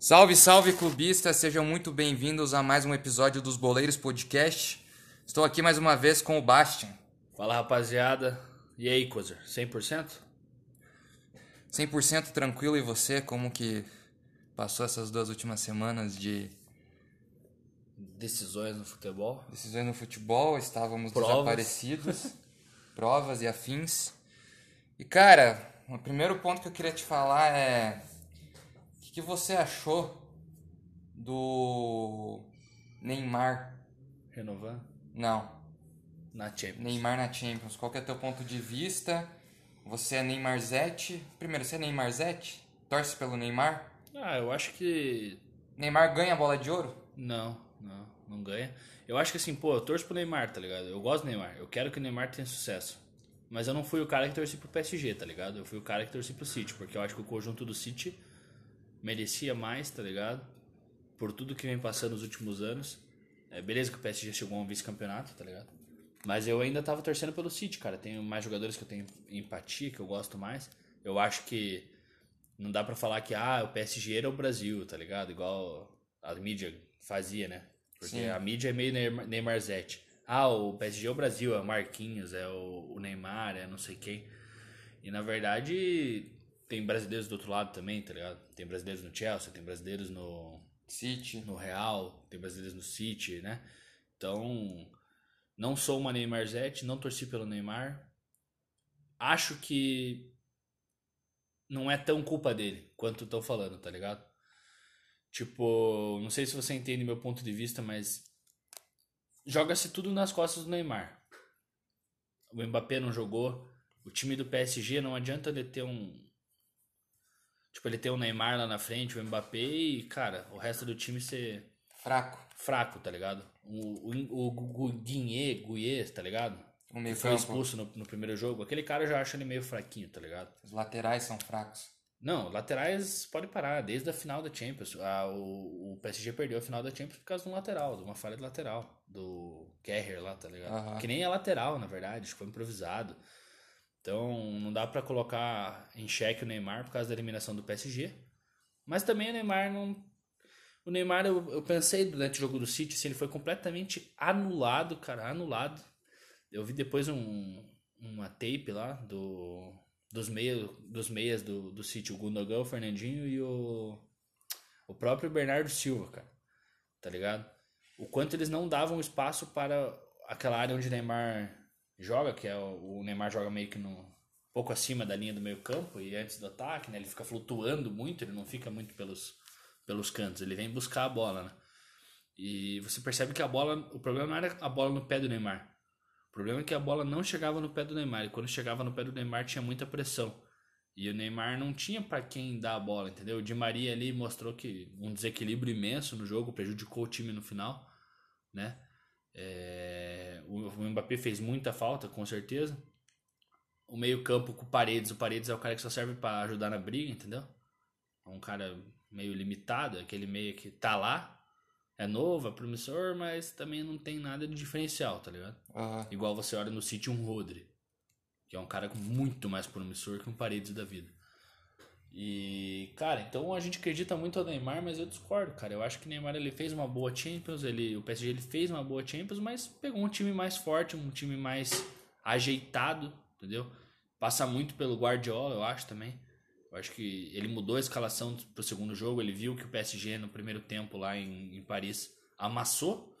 Salve, salve clubistas, sejam muito bem-vindos a mais um episódio dos Boleiros Podcast. Estou aqui mais uma vez com o Bastian. Fala rapaziada, e aí, Cozer, 100%? 100% tranquilo e você, como que passou essas duas últimas semanas de Decisões no futebol? decisões no futebol? Estávamos Provas. desaparecidos, provas e afins. E cara, o primeiro ponto que eu queria te falar é o que, que você achou do Neymar? Renovando? Não, Na Champions. Neymar na Champions. Qual que é teu ponto de vista? Você é Neymar Zete? Primeiro, você é Neymar Zete? Torce pelo Neymar? Ah, eu acho que. Neymar ganha a bola de ouro? Não, não, não ganha. Eu acho que assim, pô, eu torço pro Neymar, tá ligado? Eu gosto do Neymar, eu quero que o Neymar tenha sucesso. Mas eu não fui o cara que torci pro PSG, tá ligado? Eu fui o cara que torci pro City, porque eu acho que o conjunto do City merecia mais, tá ligado? Por tudo que vem passando nos últimos anos. É, beleza que o PSG chegou a um vice-campeonato, tá ligado? Mas eu ainda tava torcendo pelo City, cara. Tem mais jogadores que eu tenho empatia, que eu gosto mais. Eu acho que não dá pra falar que ah, o PSG era o Brasil, tá ligado? Igual a mídia fazia, né? Porque Sim. a mídia é meio Neymar- Neymarzete. Ah, o PSG é o Brasil, é o Marquinhos, é o, o Neymar, é não sei quem. E na verdade tem brasileiros do outro lado também, tá ligado? Tem brasileiros no Chelsea, tem brasileiros no, City. no Real, tem brasileiros no City, né? Então, não sou uma Neymarzete, não torci pelo Neymar. Acho que não é tão culpa dele quanto estão falando, tá ligado? Tipo, não sei se você entende meu ponto de vista, mas joga-se tudo nas costas do Neymar. O Mbappé não jogou, o time do PSG não adianta ele ter um Tipo, ele ter o Neymar lá na frente, o Mbappé e, cara, o resto do time ser Fraco. fraco, tá ligado? O, o, o Guinê, Guiê, tá ligado? O meio Que foi campo. expulso no, no primeiro jogo. Aquele cara eu já acho ele meio fraquinho, tá ligado? Os laterais são fracos. Não, laterais pode parar, desde a final da Champions. Ah, o, o PSG perdeu a final da Champions por causa de um lateral, de uma falha de lateral. Do Kerrer lá, tá ligado? Aham. Que nem é lateral, na verdade, acho que foi improvisado. Então não dá pra colocar em xeque o Neymar por causa da eliminação do PSG. Mas também o Neymar não. O Neymar, eu, eu pensei durante o jogo do City, se ele foi completamente anulado, cara, anulado. Eu vi depois um, uma tape lá do, dos, meio, dos meias do, do City, o Gundogan, o Fernandinho e o, o próprio Bernardo Silva, cara. Tá ligado? O quanto eles não davam espaço para aquela área onde o Neymar joga, que é o, o Neymar joga meio que no pouco acima da linha do meio campo e antes do ataque, né? Ele fica flutuando muito, ele não fica muito pelos pelos cantos, ele vem buscar a bola, né? E você percebe que a bola, o problema não era a bola no pé do Neymar. O problema é que a bola não chegava no pé do Neymar. E quando chegava no pé do Neymar tinha muita pressão. E o Neymar não tinha pra quem dar a bola, entendeu? O Di Maria ali mostrou que um desequilíbrio imenso no jogo, prejudicou o time no final, né? É, o, Mbappé fez muita falta, com certeza. O meio-campo com o Paredes, o Paredes é o cara que só serve pra ajudar na briga, entendeu? É um cara meio limitado, aquele meio que tá lá, é novo, é promissor, mas também não tem nada de diferencial, tá ligado? Aham. Igual você olha no City um Rodri, que é um cara muito mais promissor que um Paredes da vida. E, cara, então a gente acredita muito no Neymar, mas eu discordo, cara. Eu acho que o Neymar ele fez uma boa Champions, ele, o PSG ele fez uma boa Champions, mas pegou um time mais forte, um time mais ajeitado, entendeu? Passa muito pelo Guardiola, eu acho também. Eu acho que ele mudou a escalação pro segundo jogo, ele viu que o PSG no primeiro tempo lá em, em Paris amassou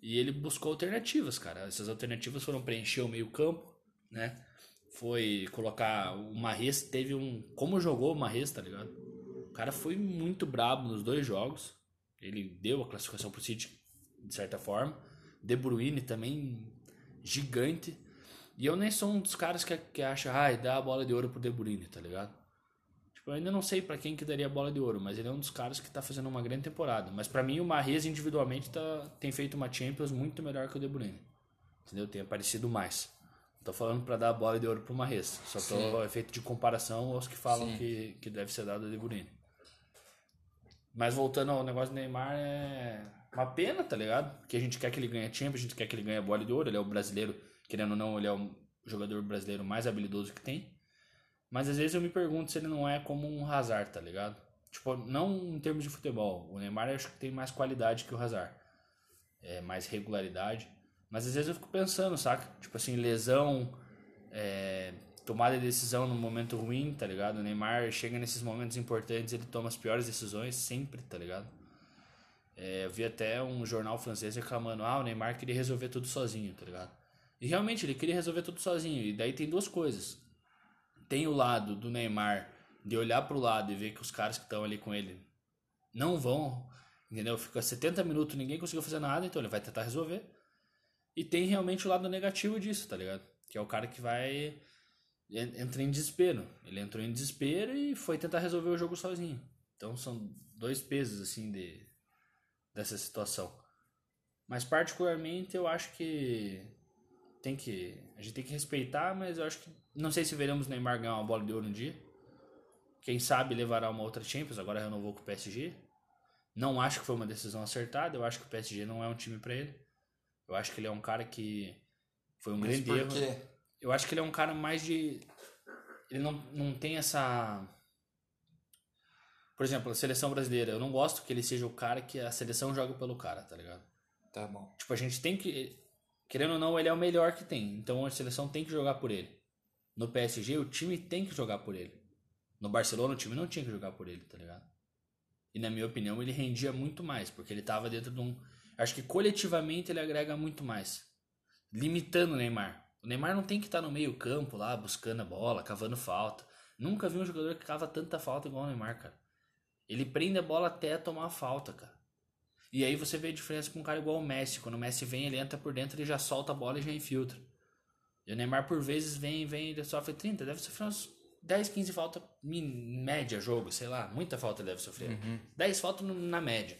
e ele buscou alternativas, cara. Essas alternativas foram preencher o meio-campo, né? Foi colocar o Marres, teve um. Como jogou o Marres, tá ligado? O cara foi muito brabo nos dois jogos. Ele deu a classificação pro City, de certa forma. De Bruyne também gigante. E eu nem sou um dos caras que, que acha, ai, dá a bola de ouro pro De Bruyne, tá ligado? Eu ainda não sei pra quem que daria a bola de ouro, mas ele é um dos caras que tá fazendo uma grande temporada. Mas pra mim o Marres individualmente tá, tem feito uma Champions muito melhor que o De Bruyne. Entendeu? Tem aparecido mais. Não tô falando pra dar a bola de ouro pro Marres. Só tô Sim. efeito de comparação aos que falam Sim. que, que deve ser dado a De Bruyne. Mas voltando ao negócio do Neymar, é uma pena, tá ligado? Porque a gente quer que ele ganhe Champions, a gente quer que ele ganhe a bola de ouro. Ele é o brasileiro, querendo ou não, ele é o jogador brasileiro mais habilidoso que tem. Mas às vezes eu me pergunto se ele não é como um Hazard, tá ligado? Tipo, não em termos de futebol. O Neymar eu acho que tem mais qualidade que o Hazard. É, mais regularidade. Mas às vezes eu fico pensando, saca? Tipo assim, lesão, é, tomada de decisão no momento ruim, tá ligado? O Neymar chega nesses momentos importantes, ele toma as piores decisões sempre, tá ligado? É, eu vi até um jornal francês reclamando, ah, o Neymar queria resolver tudo sozinho, tá ligado? E realmente ele queria resolver tudo sozinho. E daí tem duas coisas. Tem o lado do Neymar de olhar pro lado e ver que os caras que estão ali com ele não vão, entendeu? Fica 70 minutos, ninguém conseguiu fazer nada, então ele vai tentar resolver. E tem realmente o lado negativo disso, tá ligado? Que é o cara que vai entra em desespero. Ele entrou em desespero e foi tentar resolver o jogo sozinho. Então são dois pesos assim de dessa situação. Mas particularmente eu acho que tem que a gente tem que respeitar, mas eu acho que não sei se veremos Neymar ganhar uma bola de ouro um dia. Quem sabe levará uma outra Champions, agora renovou com o PSG. Não acho que foi uma decisão acertada, eu acho que o PSG não é um time para ele. Eu acho que ele é um cara que foi um Mas grande erro. Quê? Eu acho que ele é um cara mais de. Ele não, não tem essa. Por exemplo, a seleção brasileira. Eu não gosto que ele seja o cara que a seleção joga pelo cara, tá ligado? Tá bom. Tipo, a gente tem que. Querendo ou não, ele é o melhor que tem. Então a seleção tem que jogar por ele. No PSG, o time tem que jogar por ele. No Barcelona, o time não tinha que jogar por ele, tá ligado? E na minha opinião, ele rendia muito mais, porque ele tava dentro de um. Acho que coletivamente ele agrega muito mais. Limitando o Neymar. O Neymar não tem que estar no meio campo lá, buscando a bola, cavando falta. Nunca vi um jogador que cava tanta falta igual o Neymar, cara. Ele prende a bola até tomar a falta, cara. E aí você vê a diferença com um cara igual o Messi. Quando o Messi vem, ele entra por dentro, ele já solta a bola e já infiltra. E o Neymar, por vezes, vem, vem, ele sofre 30. Deve sofrer uns 10, 15 faltas média jogo, sei lá. Muita falta ele deve sofrer. Uhum. 10 faltas na média.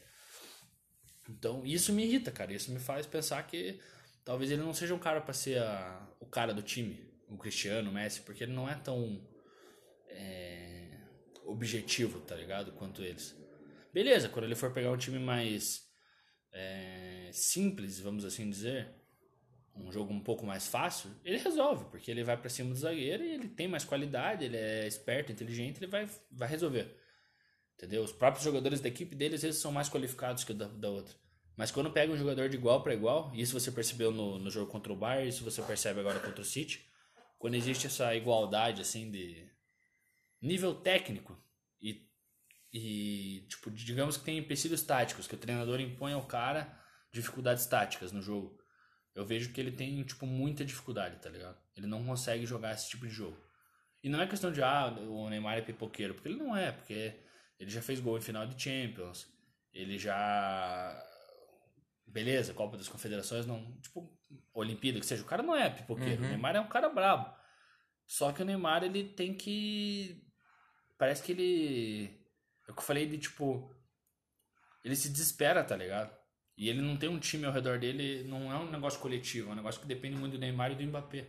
Então, isso me irrita, cara. Isso me faz pensar que talvez ele não seja um cara para ser a, o cara do time, o Cristiano, o Messi, porque ele não é tão é, objetivo, tá ligado? Quanto eles. Beleza, quando ele for pegar um time mais é, simples, vamos assim dizer, um jogo um pouco mais fácil, ele resolve, porque ele vai para cima do zagueiro e ele tem mais qualidade, ele é esperto, inteligente, ele vai, vai resolver. Entendeu? Os próprios jogadores da equipe deles, eles são mais qualificados que o da, da outra. Mas quando pega um jogador de igual para igual, isso você percebeu no, no jogo contra o Bayern, isso você percebe agora contra o City, quando existe essa igualdade assim de nível técnico e, e tipo, digamos que tem empecilhos táticos, que o treinador impõe ao cara dificuldades táticas no jogo. Eu vejo que ele tem tipo muita dificuldade, tá ligado? Ele não consegue jogar esse tipo de jogo. E não é questão de ah, o Neymar é pipoqueiro, porque ele não é, porque ele já fez gol em final de Champions. Ele já beleza, Copa das Confederações, não, tipo, Olimpíada, que seja, o cara não é pipoqueiro, uhum. o Neymar é um cara brabo. Só que o Neymar, ele tem que, parece que ele, é o que eu falei de, tipo, ele se desespera, tá ligado? E ele não tem um time ao redor dele, não é um negócio coletivo, é um negócio que depende muito do Neymar e do Mbappé.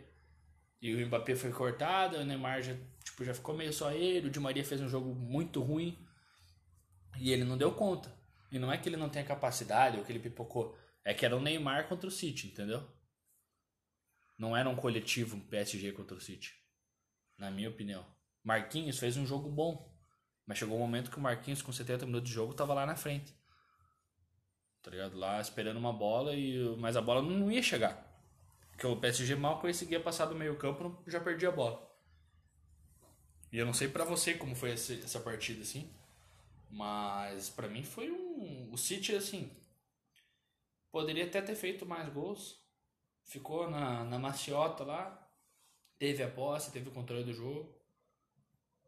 E o Mbappé foi cortado, o Neymar já, tipo, já ficou meio só ele, o Di Maria fez um jogo muito ruim e ele não deu conta. E não é que ele não tenha capacidade ou que ele pipocou. É que era o Neymar contra o City, entendeu? Não era um coletivo PSG contra o City. Na minha opinião. Marquinhos fez um jogo bom. Mas chegou um momento que o Marquinhos, com 70 minutos de jogo, tava lá na frente. Tá ligado? Lá esperando uma bola, e mas a bola não ia chegar. Porque o PSG mal conseguia passar do meio campo, já perdia a bola. E eu não sei para você como foi essa partida, assim. Mas para mim foi um. O City, assim. Poderia até ter feito mais gols. Ficou na, na maciota lá. Teve a posse, teve o controle do jogo.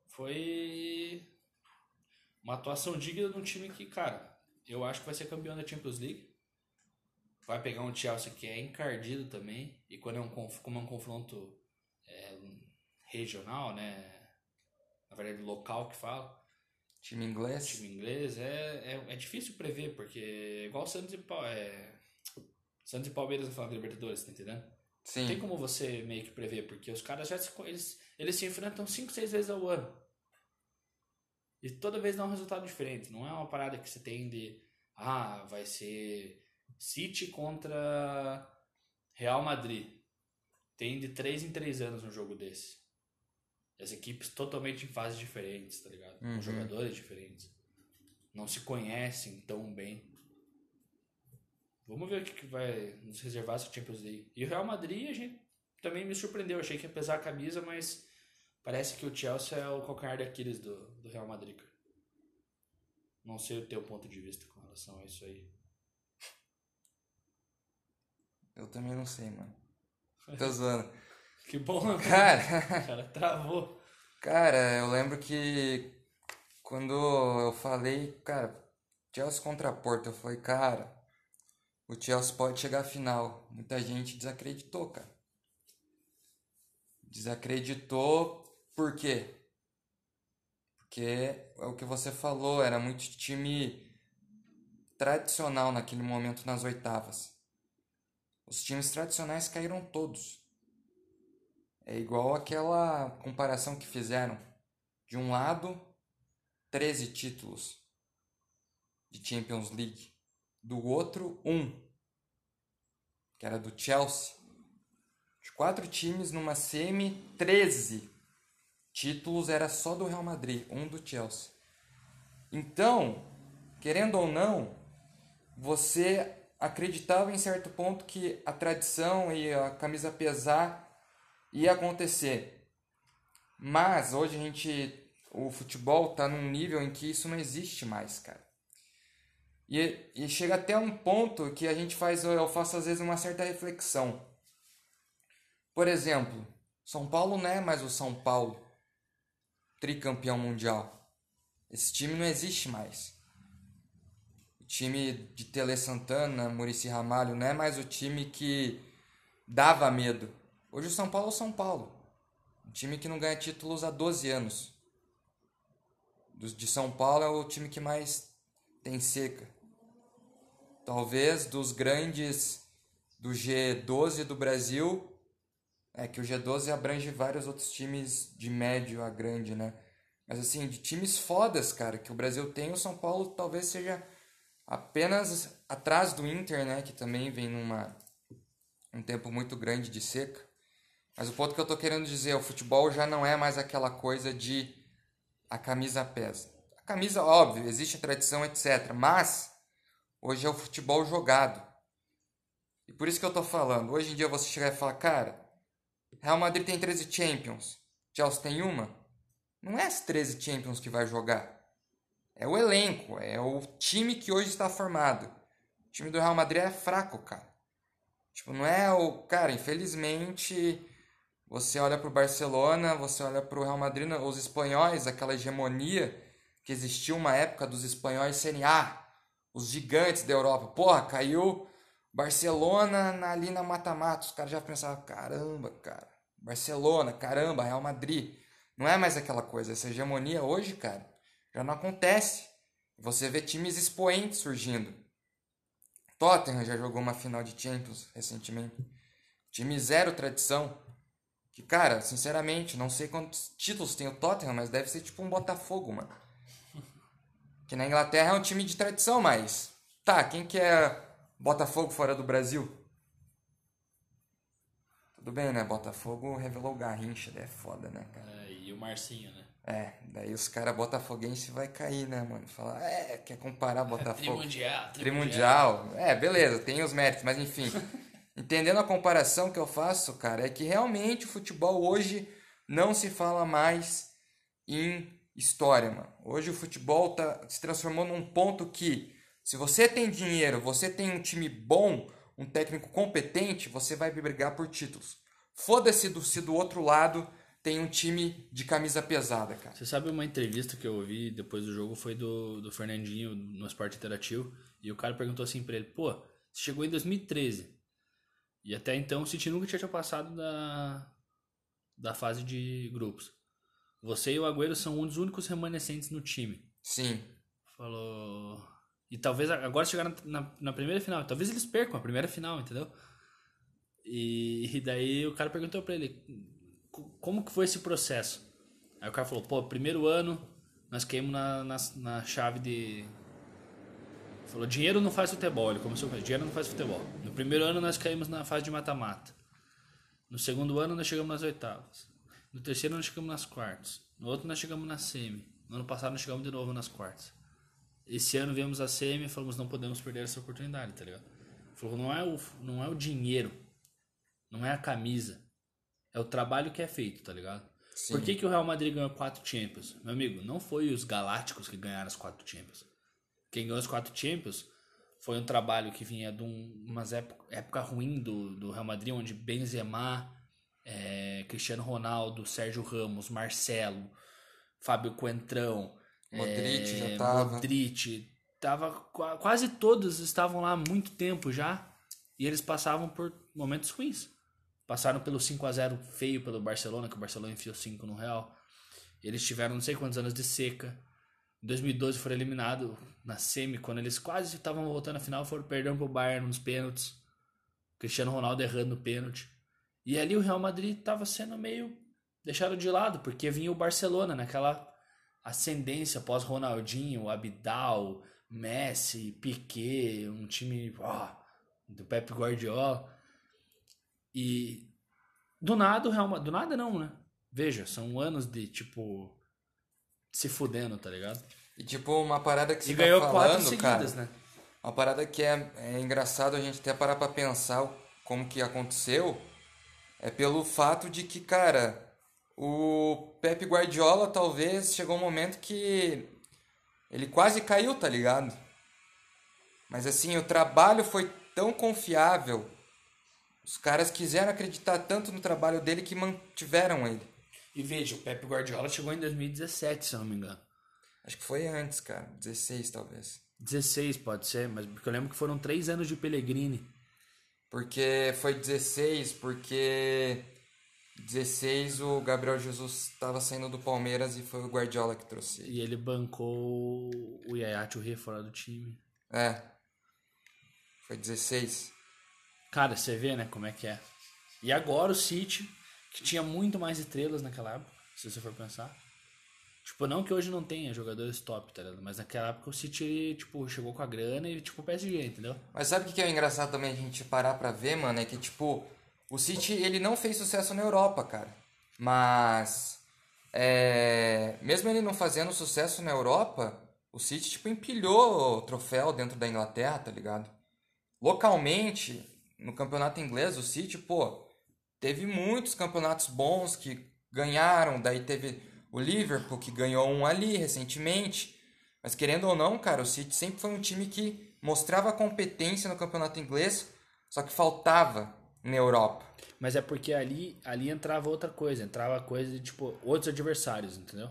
Foi uma atuação digna de um time que, cara, eu acho que vai ser campeão da Champions League. Vai pegar um Chelsea que é encardido também. E quando é um, como é um confronto é, regional, né? Na verdade, local que fala Time inglês? Time inglês é, é, é difícil prever, porque é igual Santos e, é, Santos e Palmeiras no final da Libertadores, tá entendendo? Sim. Tem como você meio que prever, porque os caras já se, eles, eles se enfrentam 5, 6 vezes ao ano. E toda vez dá um resultado diferente. Não é uma parada que você tem de. Ah, vai ser City contra Real Madrid. Tem de 3 em 3 anos um jogo desse. As equipes totalmente em fases diferentes, tá ligado? Uhum. Com jogadores diferentes. Não se conhecem tão bem. Vamos ver o que, vai nos reservar essa Champions League. E o Real Madrid, a gente também me surpreendeu. Achei que ia pesar a camisa, mas parece que o Chelsea é o calcanhar de Aquiles do, do Real Madrid. cara. Não sei o teu ponto de vista com relação a isso aí. Eu também não sei, mano. Tô zoando. Que bom, né? Cara, O cara travou. cara, eu lembro que quando eu falei, cara, Chelsea contra Porto, eu falei, cara, o Chelsea pode chegar à final. Muita gente desacreditou, cara. Desacreditou por quê? Porque é o que você falou, era muito time tradicional naquele momento nas oitavas. Os times tradicionais caíram todos. É igual aquela comparação que fizeram. De um lado, 13 títulos de Champions League. Do outro, um. Que era do Chelsea. De quatro times numa semi, 13 títulos era só do Real Madrid, um do Chelsea. Então, querendo ou não, você acreditava em certo ponto que a tradição e a camisa pesar ia acontecer. Mas hoje a gente o futebol tá num nível em que isso não existe mais, cara. E, e chega até um ponto que a gente faz, eu faço às vezes uma certa reflexão. Por exemplo, São Paulo não é mais o São Paulo, tricampeão mundial. Esse time não existe mais. O time de Tele Santana, Murici Ramalho, não é mais o time que dava medo. Hoje o São Paulo é o São Paulo. Um time que não ganha títulos há 12 anos. De São Paulo é o time que mais tem seca. Talvez dos grandes do G12 do Brasil, é que o G12 abrange vários outros times de médio a grande, né? Mas assim, de times fodas, cara, que o Brasil tem, o São Paulo talvez seja apenas atrás do Inter, né? Que também vem numa um tempo muito grande de seca. Mas o ponto que eu tô querendo dizer, o futebol já não é mais aquela coisa de a camisa pesa. A camisa, óbvio, existe a tradição, etc. Mas hoje é o futebol jogado. E por isso que eu tô falando. Hoje em dia você chegar e falar, cara, Real Madrid tem 13 Champions, Chelsea tem uma. Não é as 13 Champions que vai jogar. É o elenco, é o time que hoje está formado. O time do Real Madrid é fraco, cara. Tipo, não é o. Cara, infelizmente, você olha pro Barcelona, você olha pro Real Madrid, os espanhóis, aquela hegemonia que existiu uma época dos espanhóis serem, ah, os gigantes da Europa. Porra, caiu Barcelona na- ali na mata-mata. Os caras já pensavam, caramba, cara. Barcelona, caramba, Real Madrid. Não é mais aquela coisa. Essa hegemonia hoje, cara, já não acontece. Você vê times expoentes surgindo. Tottenham já jogou uma final de Champions recentemente. Time zero tradição. Que, cara, sinceramente, não sei quantos títulos tem o Tottenham, mas deve ser tipo um Botafogo, mano. Que na Inglaterra é um time de tradição, mas. Tá, quem que é Botafogo fora do Brasil? Tudo bem, né? Botafogo revelou o Garrincha, daí é foda, né, cara? É, e o Marcinho, né? É, daí os caras botafoguense vai cair, né, mano? Falar, é, quer comparar Botafogo. Trimundial, Trimundial. É, beleza, tem os méritos, mas enfim. entendendo a comparação que eu faço, cara, é que realmente o futebol hoje não se fala mais em história, mano. Hoje o futebol tá, se transformou num ponto que, se você tem dinheiro, você tem um time bom, um técnico competente, você vai brigar por títulos. Foda-se do, se do outro lado tem um time de camisa pesada, cara. Você sabe uma entrevista que eu ouvi depois do jogo foi do, do Fernandinho no Esporte Interativo e o cara perguntou assim pra ele, pô, você chegou em 2013 e até então o City nunca tinha passado da, da fase de grupos. Você e o Agüero são um dos únicos remanescentes no time. Sim. Falou... E talvez agora chegaram na, na, primeira final. Talvez eles percam a primeira final, entendeu? E, e daí o cara perguntou pra ele co- como que foi esse processo. Aí o cara falou, pô, primeiro ano nós caímos na, na, na chave de. Falou, dinheiro não faz futebol. Ele começou com dinheiro não faz futebol. No primeiro ano nós caímos na fase de mata-mata. No segundo ano nós chegamos nas oitavas. No terceiro nós chegamos nas quartas. No outro nós chegamos na semi. No ano passado nós chegamos de novo nas quartas. Esse ano viemos a semi e falamos, não podemos perder essa oportunidade, tá ligado? Falou, não é o, não é o dinheiro, não é a camisa, é o trabalho que é feito, tá ligado? Sim. Por que, que o Real Madrid ganhou quatro Champions? Meu amigo, não foi os Galácticos que ganharam as quatro Champions. Quem ganhou as quatro Champions foi um trabalho que vinha de um, umas época, época ruim do, do Real Madrid, onde Benzema, é, Cristiano Ronaldo, Sérgio Ramos, Marcelo, Fábio Coentrão, Modric é, já tava. Modric, tava, quase todos estavam lá há muito tempo já e eles passavam por momentos ruins. Passaram pelo 5 a 0 feio pelo Barcelona, que o Barcelona enfiou 5 no Real. Eles tiveram não sei quantos anos de seca. Em 2012 foram eliminados na semi, quando eles quase estavam voltando à final, foram perdendo pro Bayern nos pênaltis. Cristiano Ronaldo errando o pênalti. E ali o Real Madrid estava sendo meio deixado de lado, porque vinha o Barcelona naquela ascendência pós Ronaldinho, Abidal, Messi, Piquet, um time oh, do Pep Guardiola. E do nada o Real Madrid. Do nada não, né? Veja, são anos de tipo. Se fudendo, tá ligado? E tipo, uma parada que você e tá ganhou falando, quatro seguidas, cara, né? Uma parada que é, é engraçado a gente até parar pra pensar como que aconteceu. É pelo fato de que, cara, o Pep Guardiola talvez chegou um momento que ele quase caiu, tá ligado? Mas assim, o trabalho foi tão confiável os caras quiseram acreditar tanto no trabalho dele que mantiveram ele. E veja, o Pep Guardiola chegou em 2017, se eu não me engano. Acho que foi antes, cara. 16, talvez. 16 pode ser, mas porque eu lembro que foram três anos de Pellegrini. Porque foi 16, porque 16 o Gabriel Jesus estava saindo do Palmeiras e foi o Guardiola que trouxe. E ele bancou o Yaya Touré fora do time. É. Foi 16. Cara, você vê, né, como é que é. E agora o City, que tinha muito mais estrelas naquela época, se você for pensar. Tipo, não que hoje não tenha jogadores top, tá ligado? Mas naquela época o City, tipo, chegou com a grana e, tipo, PSG, entendeu? Mas sabe o que é engraçado também a gente parar pra ver, mano? É que, tipo, o City, ele não fez sucesso na Europa, cara. Mas, é... mesmo ele não fazendo sucesso na Europa, o City, tipo, empilhou o troféu dentro da Inglaterra, tá ligado? Localmente, no campeonato inglês, o City, pô, teve muitos campeonatos bons que ganharam, daí teve o Liverpool que ganhou um ali recentemente. Mas querendo ou não, cara, o City sempre foi um time que mostrava competência no campeonato inglês, só que faltava na Europa. Mas é porque ali, ali entrava outra coisa, entrava coisa de tipo outros adversários, entendeu?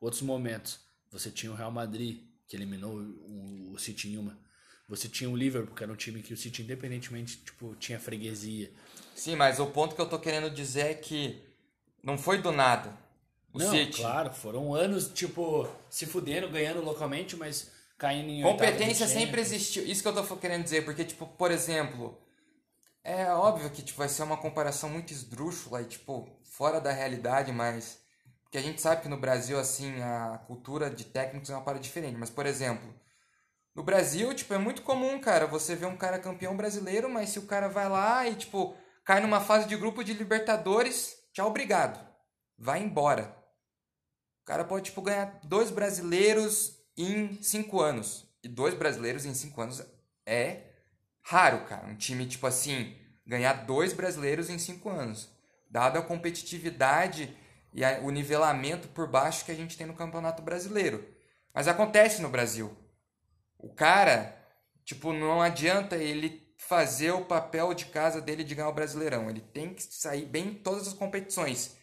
Outros momentos. Você tinha o Real Madrid, que eliminou o, o City em uma. Você tinha o Liverpool, que era um time que o City, independentemente, tipo, tinha freguesia. Sim, mas o ponto que eu tô querendo dizer é que não foi do nada. O não, City. claro, foram anos, tipo, se fudendo, ganhando localmente, mas caindo em Competência sempre existiu. Isso que eu tô querendo dizer, porque, tipo, por exemplo, é óbvio que tipo, vai ser uma comparação muito esdrúxula e, tipo, fora da realidade, mas. Porque a gente sabe que no Brasil, assim, a cultura de técnicos é uma parada diferente. Mas, por exemplo, no Brasil, tipo, é muito comum, cara, você ver um cara campeão brasileiro, mas se o cara vai lá e, tipo, cai numa fase de grupo de Libertadores, tchau, obrigado. Vai embora. O cara pode, tipo, ganhar dois brasileiros em cinco anos. E dois brasileiros em cinco anos é raro, cara. Um time, tipo assim, ganhar dois brasileiros em cinco anos. Dado a competitividade e o nivelamento por baixo que a gente tem no Campeonato Brasileiro. Mas acontece no Brasil. O cara, tipo, não adianta ele fazer o papel de casa dele de ganhar o Brasileirão. Ele tem que sair bem em todas as competições.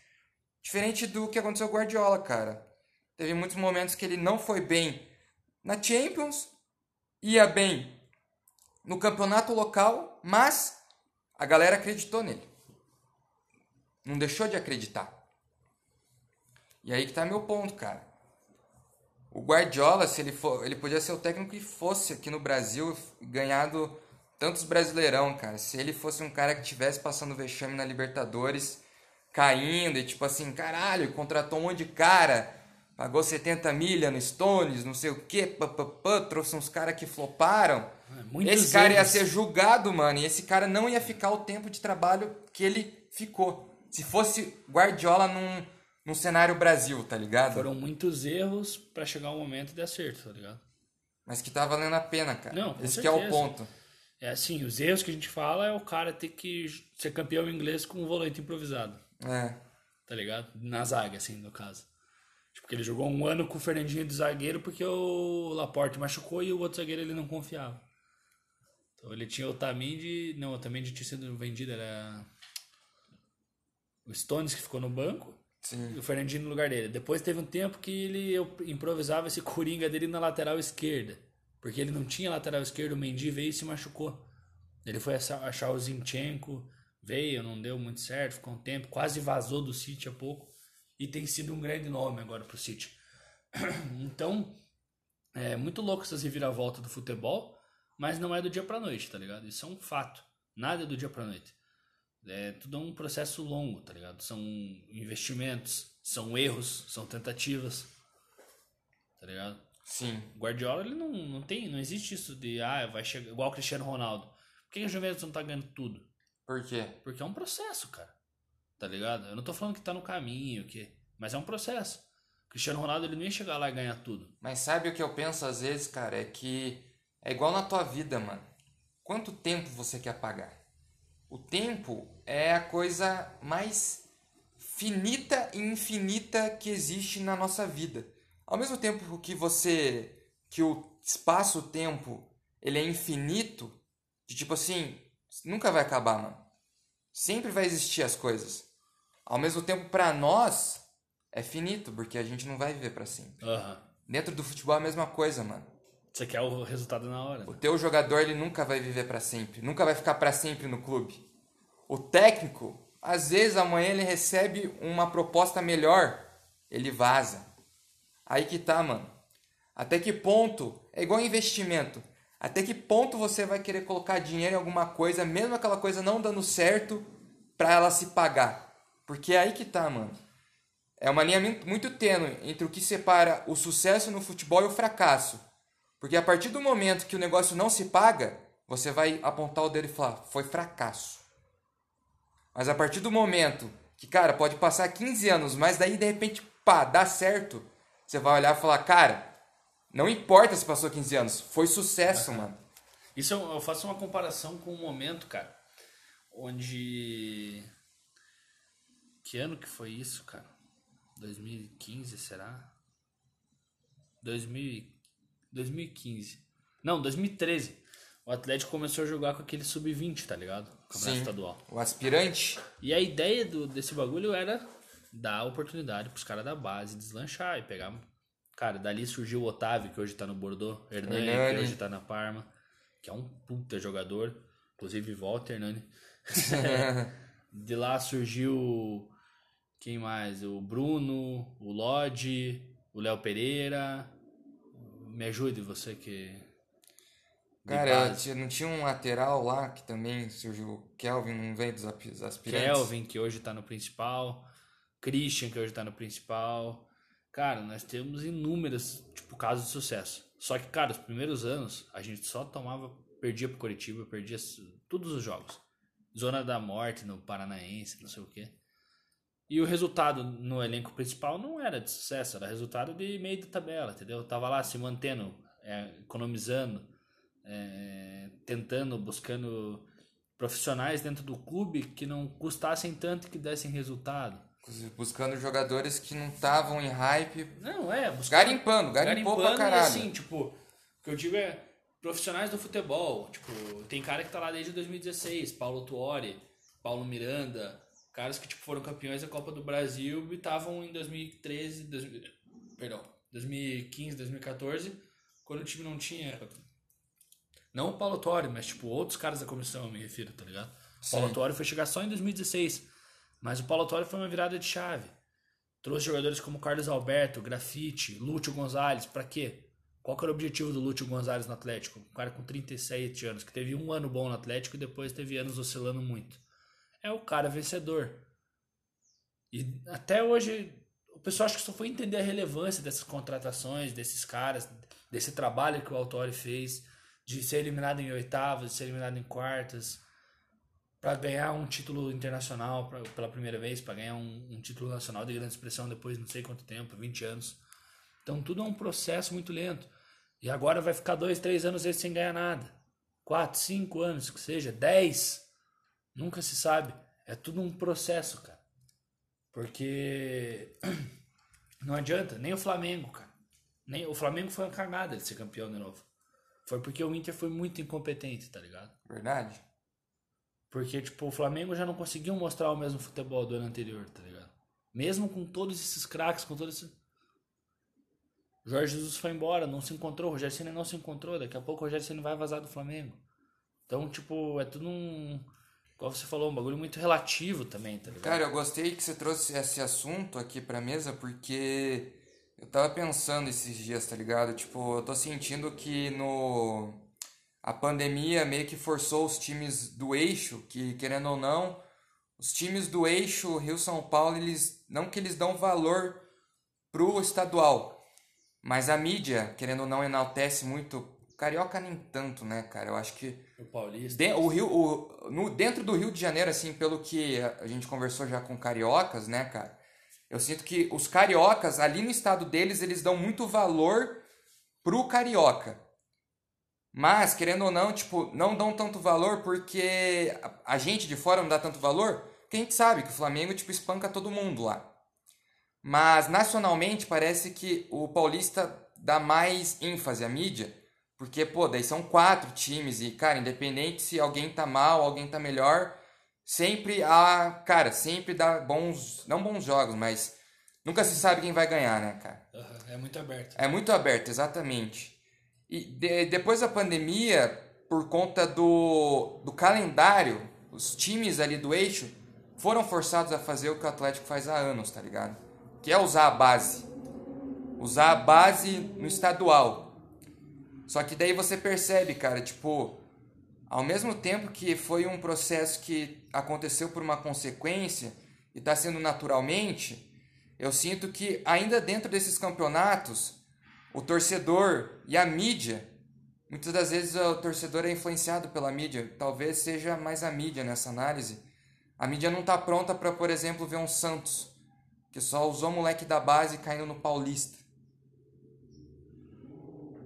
Diferente do que aconteceu com o Guardiola, cara. Teve muitos momentos que ele não foi bem na Champions, ia bem no campeonato local, mas a galera acreditou nele. Não deixou de acreditar. E aí que tá meu ponto, cara. O Guardiola, se ele for, ele podia ser o técnico que fosse aqui no Brasil, ganhado tantos brasileirão, cara. Se ele fosse um cara que tivesse passando vexame na Libertadores, caindo e tipo assim, caralho, contratou um monte de cara, pagou 70 milha no Stones, não sei o que, trouxe uns caras que floparam. É, muitos esse cara ia erros. ser julgado, mano, e esse cara não ia ficar o tempo de trabalho que ele ficou. Se fosse Guardiola num, num cenário Brasil, tá ligado? Foram muitos erros pra chegar um momento de acerto, tá ligado? Mas que tá valendo a pena, cara. Não, esse que é o certeza. ponto. É assim, os erros que a gente fala é o cara ter que ser campeão inglês com um volante improvisado, É. tá ligado? Na zaga, assim, no caso. Tipo, que ele jogou um ano com o Fernandinho de zagueiro porque o Laporte machucou e o outro zagueiro ele não confiava. Então ele tinha o Otamendi, não, o Otamendi tinha sido vendido, era o Stones que ficou no banco e Sim. o Fernandinho no lugar dele. Depois teve um tempo que ele improvisava esse coringa dele na lateral esquerda. Porque ele não tinha lateral esquerdo, o Mendy veio e se machucou. Ele foi achar achar o Zinchenko, veio, não deu muito certo, ficou um tempo, quase vazou do City há pouco. E tem sido um grande nome agora pro City. Então, é muito louco essas reviravoltas do futebol, mas não é do dia pra noite, tá ligado? Isso é um fato. Nada é do dia pra noite. É tudo um processo longo, tá ligado? São investimentos, são erros, são tentativas. Tá ligado? Sim. O Guardiola, ele não, não tem, não existe isso de, ah, vai chegar igual o Cristiano Ronaldo. Por que que a Juventus não tá ganhando tudo? Por quê? Porque é um processo, cara. Tá ligado? Eu não tô falando que tá no caminho, que, mas é um processo. O Cristiano Ronaldo, ele não ia chegar lá e ganhar tudo. Mas sabe o que eu penso às vezes, cara? É que é igual na tua vida, mano. Quanto tempo você quer pagar? O tempo é a coisa mais finita e infinita que existe na nossa vida. Ao mesmo tempo que você que o espaço-tempo ele é infinito, de tipo assim, nunca vai acabar, mano. Sempre vai existir as coisas. Ao mesmo tempo para nós é finito, porque a gente não vai viver para sempre. Aham. Dentro do futebol é a mesma coisa, mano. Você quer o resultado na hora. O né? teu jogador ele nunca vai viver pra sempre, nunca vai ficar pra sempre no clube. O técnico, às vezes amanhã ele recebe uma proposta melhor, ele vaza. Aí que tá, mano. Até que ponto? É igual investimento. Até que ponto você vai querer colocar dinheiro em alguma coisa, mesmo aquela coisa não dando certo, pra ela se pagar? Porque é aí que tá, mano. É uma linha muito- muito tênue entre o que separa o sucesso no futebol e o fracasso. Porque a partir do momento que o negócio não se paga, você vai apontar o dedo e falar, foi fracasso. Mas a partir do momento que, cara, pode passar 15 anos, mas daí de repente, pá, dá certo, você vai olhar e falar, cara, não importa se passou 15 anos, foi sucesso, mano. Isso eu, eu faço uma comparação com um momento, cara, onde. Que ano que foi isso, cara? 2015, será? 2000, e- 2015. Não, 2013. O Atlético começou a jogar com aquele sub-20, tá ligado? Campeonato Sim. estadual. O aspirante, E a ideia do, desse bagulho era dar oportunidade pros caras da base deslanchar e pegar. Cara, dali surgiu o Otávio, que hoje tá no Bordeaux, Hernani, Hernani. que hoje tá na Parma, que é um puta jogador. Inclusive, volta, Hernani. De lá surgiu. Quem mais? O Bruno, o Lodge, o Léo Pereira. Me ajude, você que. cara, tinha- não tinha um lateral lá que também surgiu, o Kelvin não veio dos aspirantes? Kelvin, que hoje tá no principal. Christian, que hoje tá no principal. Cara, nós temos inúmeros, tipo, casos de sucesso. Só que, cara, os primeiros anos, a gente só tomava, perdia pro Curitiba, perdia todos os jogos. Zona da morte no Paranaense, não sei o quê. E o resultado no elenco principal não era de sucesso, era resultado de meio de tabela, entendeu? Tava lá se mantendo, é, economizando, é, tentando, buscando profissionais dentro do clube que não custassem tanto e que dessem resultado. Buscando jogadores que não estavam em hype. Não, é, buscar Garimpando, garimpou pra Garimpando e caralho. assim, tipo, o que eu digo é profissionais do futebol. Tipo, tem cara que tá lá desde 2016, Paulo Tuori, Paulo Miranda, caras que tipo, foram campeões da Copa do Brasil e estavam em 2013, 2000, perdão, 2015, 2014, quando o time não tinha. Não o Paulo Tuori, mas tipo, outros caras da comissão, eu me refiro, tá ligado? O Paulo Sim. Tuori foi chegar só em 2016. Mas o Paulo Tuori foi uma virada de chave. Trouxe jogadores como Carlos Alberto, Grafite, Lúcio Gonzalez. Pra quê? Qual que era o objetivo do Lúcio Gonzalez no Atlético? Um cara com 37 anos, que teve um ano bom no Atlético e depois teve anos oscilando muito. É o cara vencedor. E até hoje o pessoal acho que só foi entender a relevância dessas contratações, desses caras, desse trabalho que o Autori fez, de ser eliminado em oitavas, de ser eliminado em quartas, para ganhar um título internacional pra, pela primeira vez, para ganhar um, um, título nacional de grande expressão depois não sei quanto tempo, 20 anos. Então tudo é um processo muito lento. E agora vai ficar dois, três anos sem ganhar nada. Quatro, cinco anos, que seja, dez. Nunca se sabe. É tudo um processo, cara. Porque não adianta, nem o Flamengo, cara. Nem, o Flamengo foi uma cagada de ser campeão de novo. Foi porque o Inter foi muito incompetente, tá ligado? Verdade. Porque, tipo, o Flamengo já não conseguiu mostrar o mesmo futebol do ano anterior, tá ligado? Mesmo com todos esses craques, com todos esses... Jorge Jesus foi embora, não se encontrou, o Rogério Ceni não se encontrou, daqui a pouco o Rogério Ceni vai vazar do Flamengo. Então, tipo, é tudo um como você falou, um bagulho muito relativo também, tá ligado? Cara, eu gostei que você trouxe esse assunto aqui pra mesa, porque eu tava pensando esses dias, tá ligado? Tipo, eu tô sentindo que no. A pandemia meio que forçou os times do eixo, que querendo ou não, os times do eixo Rio-São Paulo, eles. Não que eles dão valor pro estadual, mas a mídia, querendo ou não, enaltece muito Carioca nem tanto, né, cara? Eu acho que. O Paulista. De, o Rio, o, no, dentro do Rio de Janeiro, assim, pelo que a gente conversou já com cariocas, né, cara? Eu sinto que os cariocas, ali no estado deles, eles dão muito valor pro carioca. Mas, querendo ou não, tipo, não dão tanto valor porque a, a gente de fora não dá tanto valor, porque a gente sabe que o Flamengo, tipo, espanca todo mundo lá. Mas, nacionalmente, parece que o paulista dá mais ênfase à mídia porque, pô, daí são quatro times e, cara, independente se alguém tá mal, alguém tá melhor, sempre há, cara, sempre dá bons, não bons jogos, mas nunca se sabe quem vai ganhar, né, cara? É muito aberto. É muito aberto, exatamente. E de, depois da pandemia, por conta do, do calendário, os times ali do eixo foram forçados a fazer o que o Atlético faz há anos, tá ligado? Que é usar a base. Usar a base no estadual só que daí você percebe, cara, tipo, ao mesmo tempo que foi um processo que aconteceu por uma consequência e está sendo naturalmente, eu sinto que ainda dentro desses campeonatos, o torcedor e a mídia, muitas das vezes o torcedor é influenciado pela mídia, talvez seja mais a mídia nessa análise. A mídia não está pronta para, por exemplo, ver um Santos, que só usou moleque da base caindo no Paulista.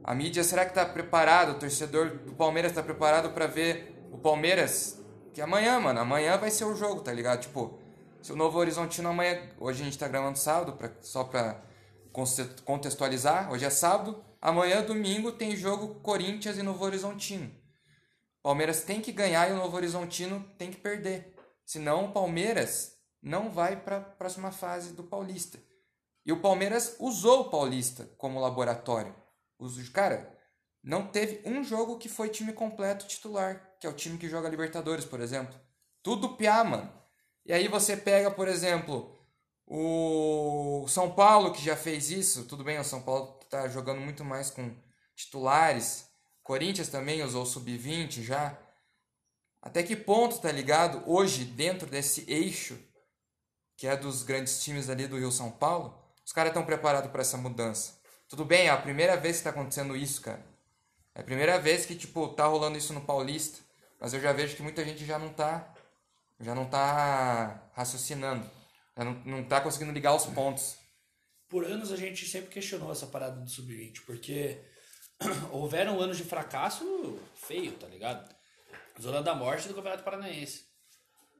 A mídia, será que está preparado? O torcedor do Palmeiras está preparado para ver o Palmeiras? Que amanhã, mano, amanhã vai ser o jogo, tá ligado? Tipo, se o Novo Horizontino amanhã. Hoje a gente está gravando sábado, pra, só para contextualizar. Hoje é sábado. Amanhã, domingo, tem jogo Corinthians e Novo Horizontino. Palmeiras tem que ganhar e o Novo Horizontino tem que perder. Senão o Palmeiras não vai para a próxima fase do Paulista. E o Palmeiras usou o Paulista como laboratório. Os, cara, não teve um jogo que foi time completo titular, que é o time que joga Libertadores, por exemplo. Tudo piá, mano. E aí você pega, por exemplo, o São Paulo, que já fez isso. Tudo bem, o São Paulo tá jogando muito mais com titulares. Corinthians também usou sub-20 já. Até que ponto, tá ligado? Hoje, dentro desse eixo, que é dos grandes times ali do Rio São Paulo, os caras estão preparados para essa mudança. Tudo bem, é a primeira vez que tá acontecendo isso, cara. É a primeira vez que, tipo, tá rolando isso no Paulista. Mas eu já vejo que muita gente já não tá. Já não tá raciocinando. Já não, não tá conseguindo ligar os pontos. Por anos a gente sempre questionou essa parada do sub-20, porque houveram anos de fracasso feio, tá ligado? Zona da morte do Campeonato Paranaense.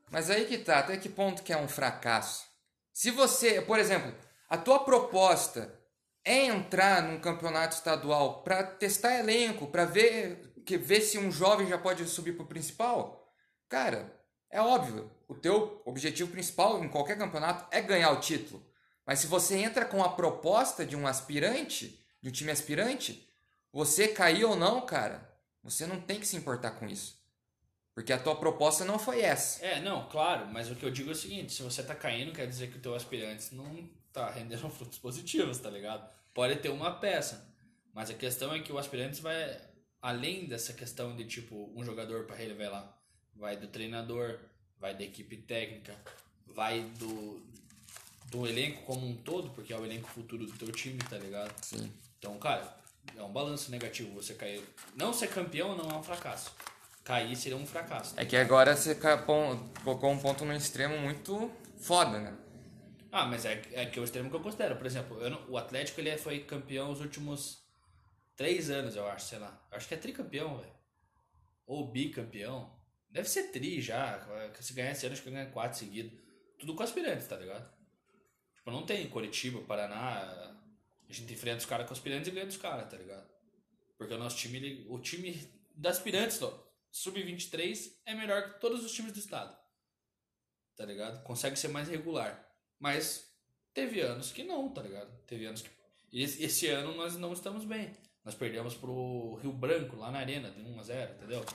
Mas aí que tá, até que ponto que é um fracasso? Se você, por exemplo, a tua proposta é entrar num campeonato estadual para testar elenco, para ver que ver se um jovem já pode subir para o principal, cara, é óbvio. O teu objetivo principal em qualquer campeonato é ganhar o título. Mas se você entra com a proposta de um aspirante, de um time aspirante, você cair ou não, cara, você não tem que se importar com isso. Porque a tua proposta não foi essa. É, não, claro, mas o que eu digo é o seguinte, se você tá caindo, quer dizer que o teu aspirante não tá rendendo frutos positivos, tá ligado? Pode ter uma peça, mas a questão é que o aspirante vai além dessa questão de tipo um jogador para revelar, vai do treinador, vai da equipe técnica, vai do do elenco como um todo, porque é o elenco futuro do teu time, tá ligado? Sim. Então, cara, é um balanço negativo você cair. Não ser campeão não é um fracasso. Cair seria um fracasso. É que agora você colocou um ponto no extremo muito foda, né? Ah, mas é, é que é o extremo que eu considero. Por exemplo, não- o Atlético ele foi campeão os últimos três anos, eu acho, sei lá. Eu acho que é tricampeão, velho. Ou bicampeão. Deve ser tri já. Se ganhar esse ano, acho que ganha quatro seguidos. Tudo com aspirantes, tá ligado? Tipo, não tem Curitiba, Paraná. A gente enfrenta os caras com aspirantes e ganha dos caras, tá ligado? Porque o nosso time, ele- o time das aspirantes, ó, sub-23, é melhor que todos os times do estado. Tá ligado? Consegue ser mais regular. Mas teve anos que não, tá ligado? Teve anos que. Esse, esse ano nós não estamos bem. Nós perdemos pro Rio Branco, lá na Arena, de 1x0, entendeu?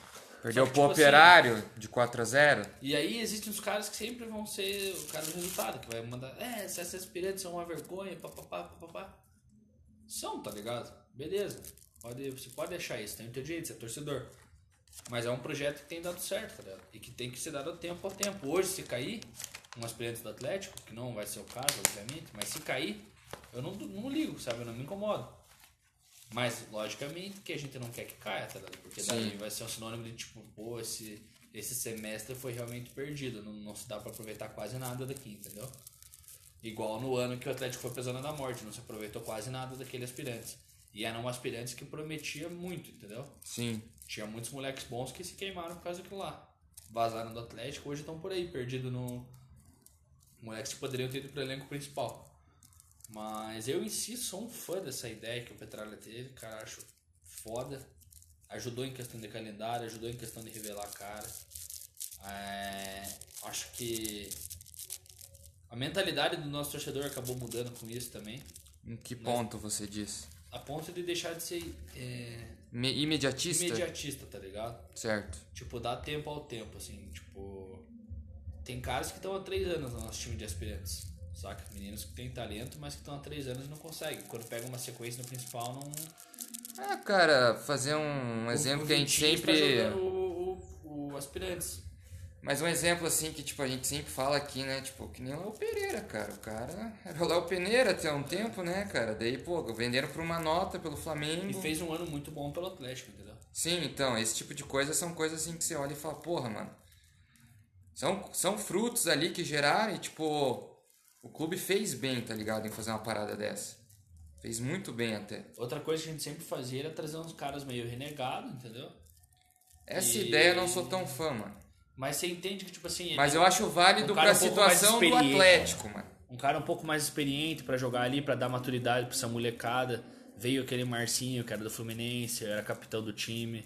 Perdeu que, pro tipo assim, operário de 4 a 0 E aí existem os caras que sempre vão ser o cara do resultado, que vai mandar, é, se essas aspirantes são uma vergonha, papapá, papapá. São, tá ligado? Beleza. Pode, você pode achar isso, tem o teu direito, você é torcedor. Mas é um projeto que tem dado certo, tá ligado? E que tem que ser dado tempo ao tempo. Hoje, se cair, um aspirante do Atlético, que não vai ser o caso, obviamente, mas se cair, eu não, não ligo, sabe? Eu não me incomodo. Mas, logicamente, que a gente não quer que caia, tá ligado? Porque daí Sim. vai ser um sinônimo de tipo, pô, esse, esse semestre foi realmente perdido. Não, não se dá pra aproveitar quase nada daqui, entendeu? Igual no ano que o Atlético foi zona da morte, não se aproveitou quase nada daquele aspirantes. E eram aspirantes que prometia muito, entendeu? Sim. Tinha muitos moleques bons que se queimaram por causa daquilo lá. Vazaram do Atlético, hoje estão por aí, perdidos no. Moleques que poderiam ter ido pro elenco principal. Mas eu em si sou um fã dessa ideia que o Petralha teve, cara, acho foda. Ajudou em questão de calendário, ajudou em questão de revelar a cara. É, acho que a mentalidade do nosso torcedor acabou mudando com isso também. Em que ponto você diz? A ponto de deixar de ser é, Me- imediatista? imediatista, tá ligado? Certo. Tipo, dá tempo ao tempo, assim, tipo. Tem caras que estão há três anos no nosso time de aspirantes. Saca? Meninos que têm talento, mas que estão há três anos e não conseguem. Quando pega uma sequência no principal, não. Ah, cara, fazer um exemplo o que a gente está sempre. jogando O, o, o aspirantes. Mas um exemplo assim que tipo a gente sempre fala aqui, né? Tipo, que nem o Léo Pereira, cara. O cara era o Léo Pereira até um tempo, né, cara? Daí, pô, venderam por uma nota pelo Flamengo. E fez um ano muito bom pelo Atlético, entendeu? Sim, então, esse tipo de coisa são coisas assim que você olha e fala, porra, mano. São, são frutos ali que geraram e, tipo, o clube fez bem, tá ligado? Em fazer uma parada dessa. Fez muito bem até. Outra coisa que a gente sempre fazia era trazer uns caras meio renegados, entendeu? Essa E- ideia eu não sou tão fã, mano. Mas você entende que, tipo assim. Mas eu acho válido um pra um situação do. Atlético, mano. um cara um pouco mais experiente pra jogar ali, pra dar maturidade pra essa molecada. Veio aquele Marcinho, que era do Fluminense, era capitão do time.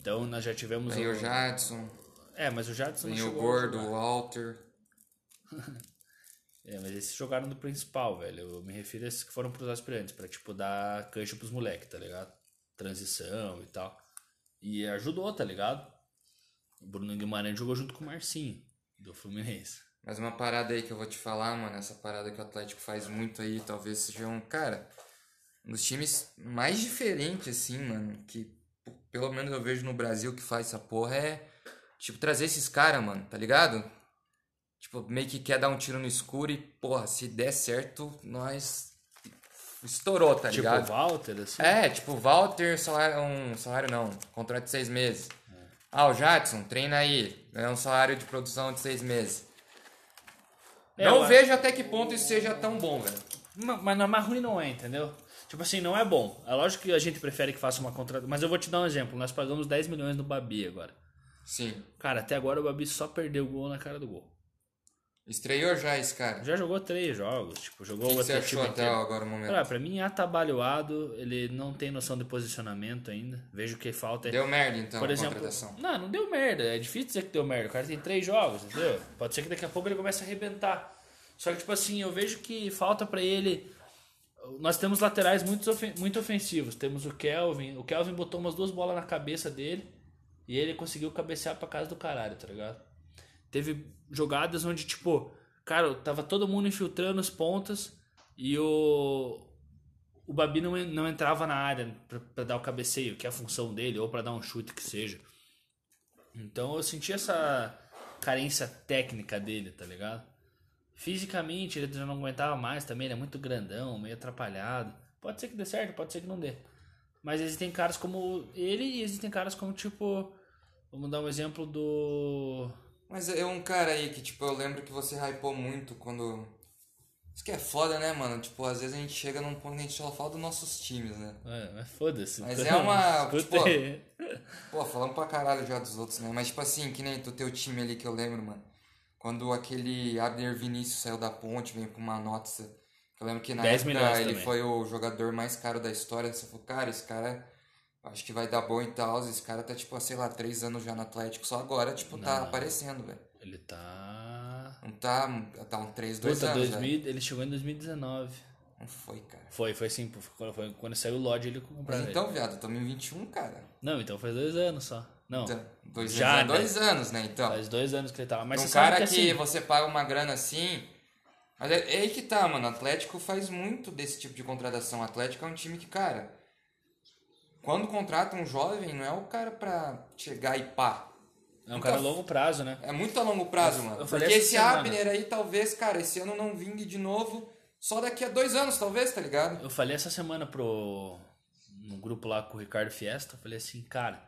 Então nós já tivemos. O o- Jadson, É, mas o Jadson não veio o Gordo, o Walter. É, mas esses jogaram no principal, velho. Eu me refiro a esses que foram pros aspirantes, pra tipo dar cancha pros moleques, tá ligado? Transição e tal. E ajudou, tá ligado? O Bruno Guimarães jogou junto com o Marcinho, do Fluminense. Mas uma parada aí que eu vou te falar, mano, essa parada que o Atlético faz muito aí, talvez seja um, cara, um dos times mais diferentes, assim, mano, que pelo menos eu vejo no Brasil que faz essa porra é, tipo, trazer esses caras, mano, tá ligado? Tipo, meio que quer dar um tiro no escuro e, porra, se der certo, nós estourou, tá tipo ligado? o Walter, assim. É, tipo, Walter, salário, um salário não, contrato de seis meses. Ah, o Jadson, treina aí, ganha um salário de produção de seis meses. É, não vejo até que ponto isso seja tão bom, velho. Ma- Mas não é mais ruim não é, entendeu? Tipo assim, não é bom. É lógico que a gente prefere que faça uma contratação. Mas eu vou te dar um exemplo. Nós pagamos 10 milhões no Babi agora. Sim. Cara, até agora o Babi só perdeu o gol na cara do gol. Estreou já esse cara. Já jogou três jogos. Tipo, O jogou que, que o você achou até agora o momento? Cara, pra mim é atabalhoado. Ele não tem noção de posicionamento ainda. Vejo que falta. Deu merda então Por exemplo, não, não deu merda. É difícil dizer que deu merda. O cara tem três jogos, entendeu? Pode ser que daqui a pouco ele comece a arrebentar. Só que, tipo assim, eu vejo que falta pra ele. Nós temos laterais muito, muito ofensivos. Temos o Kelvin. O Kelvin botou umas duas bolas na cabeça dele e ele conseguiu cabecear pra casa do caralho, tá ligado? Teve jogadas onde, tipo, cara, tava todo mundo infiltrando as pontas e o. O Babi não, não entrava na área pra, pra dar o cabeceio, que é a função dele, ou pra dar um chute que seja. Então eu senti essa carência técnica dele, tá ligado? Fisicamente ele já não aguentava mais também, ele é muito grandão, meio atrapalhado. Pode ser que dê certo, pode ser que não dê. Mas existem caras como ele e existem caras como, tipo. Vamos dar um exemplo do. Mas é um cara aí que, tipo, eu lembro que você hypou muito quando. Isso que é foda, né, mano? Tipo, às vezes a gente chega num ponto que a gente só fala dos nossos times, né? É, mas foda-se. Mas é uma. tipo, Escutei. pô, falando pra caralho já dos outros, né? Mas, tipo assim, que nem do teu time ali que eu lembro, mano. Quando aquele Abner Vinícius saiu da ponte, veio com uma nota. Eu lembro que na 10 época ele também. foi o jogador mais caro da história. Você falou, cara, esse cara acho que vai dar bom e tal. Esse cara tá, tipo, sei lá, três anos já no Atlético. Só agora, tipo, tá Não. aparecendo, velho. Ele tá. Não tá. Tá um 3, 2 Puta, anos, 2000, ele chegou em 2019. velho. Não foi, cara. Foi, foi sim. Foi, foi quando saiu o Lodge ele comprou Mas ele. então, viado, estamos em 21, cara. Não, então faz dois anos só. Não, Então, dois Já, anos, né? dois anos, né? Então. faz dois anos que ele tava. Mas um cara que, que, assim, você paga uma grana assim. Mas é, é aí que tá, mano. O Atlético faz muito desse tipo de contratação. O Atlético é um time que, cara. Quando contrata um jovem, não é o cara pra chegar e pá. é um cara a longo prazo, né? É muito a longo prazo, Eu- mano. eu Porque esse semana. Abner aí, talvez, cara, esse ano não vingue de novo. Só daqui a dois anos, talvez, tá ligado? Eu falei essa semana pro. no grupo lá com o Ricardo Fiesta, eu falei assim, cara,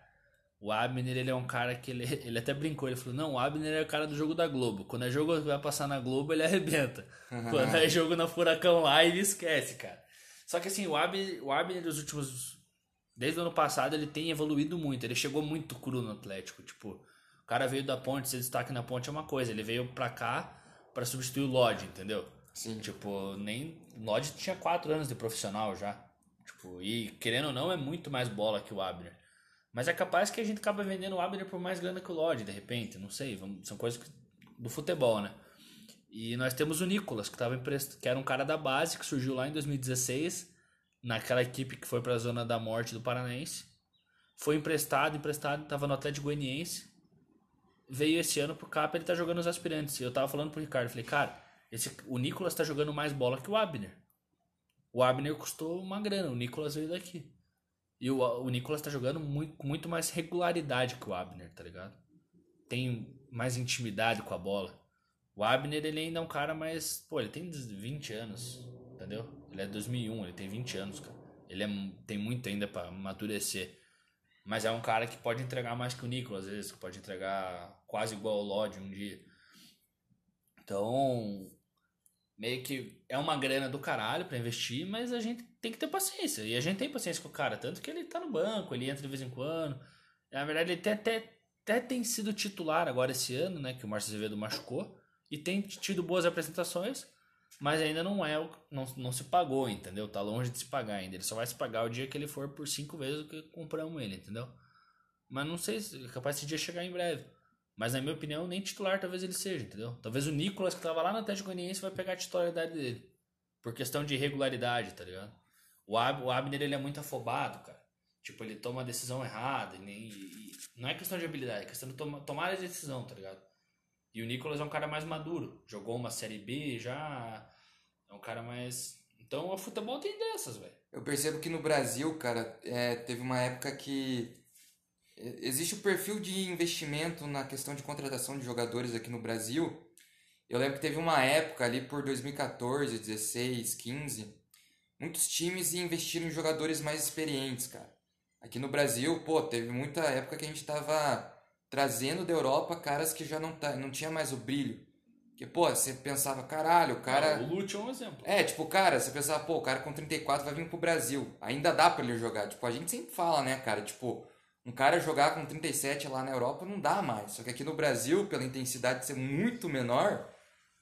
o Abner ele é um cara que ele, ele até brincou, ele falou, não, o Abner é o cara do jogo da Globo. Quando é jogo vai passar na Globo, ele arrebenta. Quando é jogo na Furacão lá, ele esquece, cara. Só que assim, o Abner, o Abner dos últimos. Desde o ano passado ele tem evoluído muito. Ele chegou muito cru no Atlético. Tipo, o cara veio da ponte, ser destaque na ponte é uma coisa. Ele veio pra cá pra substituir o Lodge, entendeu? Sim. Tipo, nem. O Lodge tinha quatro anos de profissional já. Tipo, e querendo ou não, é muito mais bola que o Abner. Mas é capaz que a gente acaba vendendo o Abner por mais grana que o Lodge, de repente. Não sei. vamos- são coisas que- do futebol, né? E nós temos o Nicolas, que, tava emprest... que era um cara da base, que surgiu lá em 2016, naquela equipe que foi pra zona da morte do Paranaense. Foi emprestado, emprestado, tava no Atlético Goianiense. Veio esse ano pro Capa, ele tá jogando os aspirantes. Eu tava falando pro Ricardo, falei, cara, esse, o Nicolas tá jogando mais bola que o Abner. O Abner custou uma grana, o Nicolas veio daqui. E o, o Nicolas tá jogando muito, com muito mais regularidade que o Abner, tá ligado? Tem mais intimidade com a bola. O Abner, ele ainda é um cara mais. Pô, ele tem 20 anos, entendeu? Ele é 2001, ele tem 20 anos, cara. Ele é, tem muito ainda pra amadurecer. Mas é um cara que pode entregar mais que o Nicolas, às vezes, que pode entregar quase igual o Lodge um dia. Então, meio que é uma grana do caralho pra investir, mas a gente tem que ter paciência. E a gente tem paciência com o cara, tanto que ele tá no banco, ele entra de vez em quando. Na verdade, ele até, até, até tem sido titular agora esse ano, né? Que o Márcio Azevedo machucou. E tem tido boas apresentações, mas ainda não é não, não se pagou, entendeu? Tá longe de se pagar ainda. Ele só vai se pagar o dia que ele for por cinco vezes o que compramos ele, entendeu? Mas não sei se é capaz esse dia chegar em breve. Mas na minha opinião, nem titular talvez ele seja, entendeu? Talvez o Nicolas, que tava lá no Atlético Goianiense, vai pegar a titularidade dele. Por questão de irregularidade, tá ligado? O, Ab, o Abner, ele é muito afobado, cara. Tipo, ele toma a decisão errada. E e- não é questão de habilidade, é questão de toma, tomar a decisão, tá ligado? E o Nicolas é um cara mais maduro. Jogou uma Série B já. É um cara mais. Então o futebol tem dessas, velho. Eu percebo que no Brasil, cara, é, teve uma época que existe o perfil de investimento na questão de contratação de jogadores aqui no Brasil. Eu lembro que teve uma época ali por 2014, 16, 15, muitos times investiram em jogadores mais experientes, cara. Aqui no Brasil, pô, teve muita época que a gente tava trazendo da Europa caras que já não, tá, não tinha mais o brilho. Que, pô, você pensava, caralho, o cara. O Lute é um exemplo. É, tipo, cara, você pensava, pô, o cara com 34 vai vir pro Brasil. Ainda dá pra ele jogar. Tipo, a gente sempre fala, né, cara? Tipo, um cara jogar com 37 lá na Europa não dá mais. Só que aqui no Brasil, pela intensidade ser muito menor,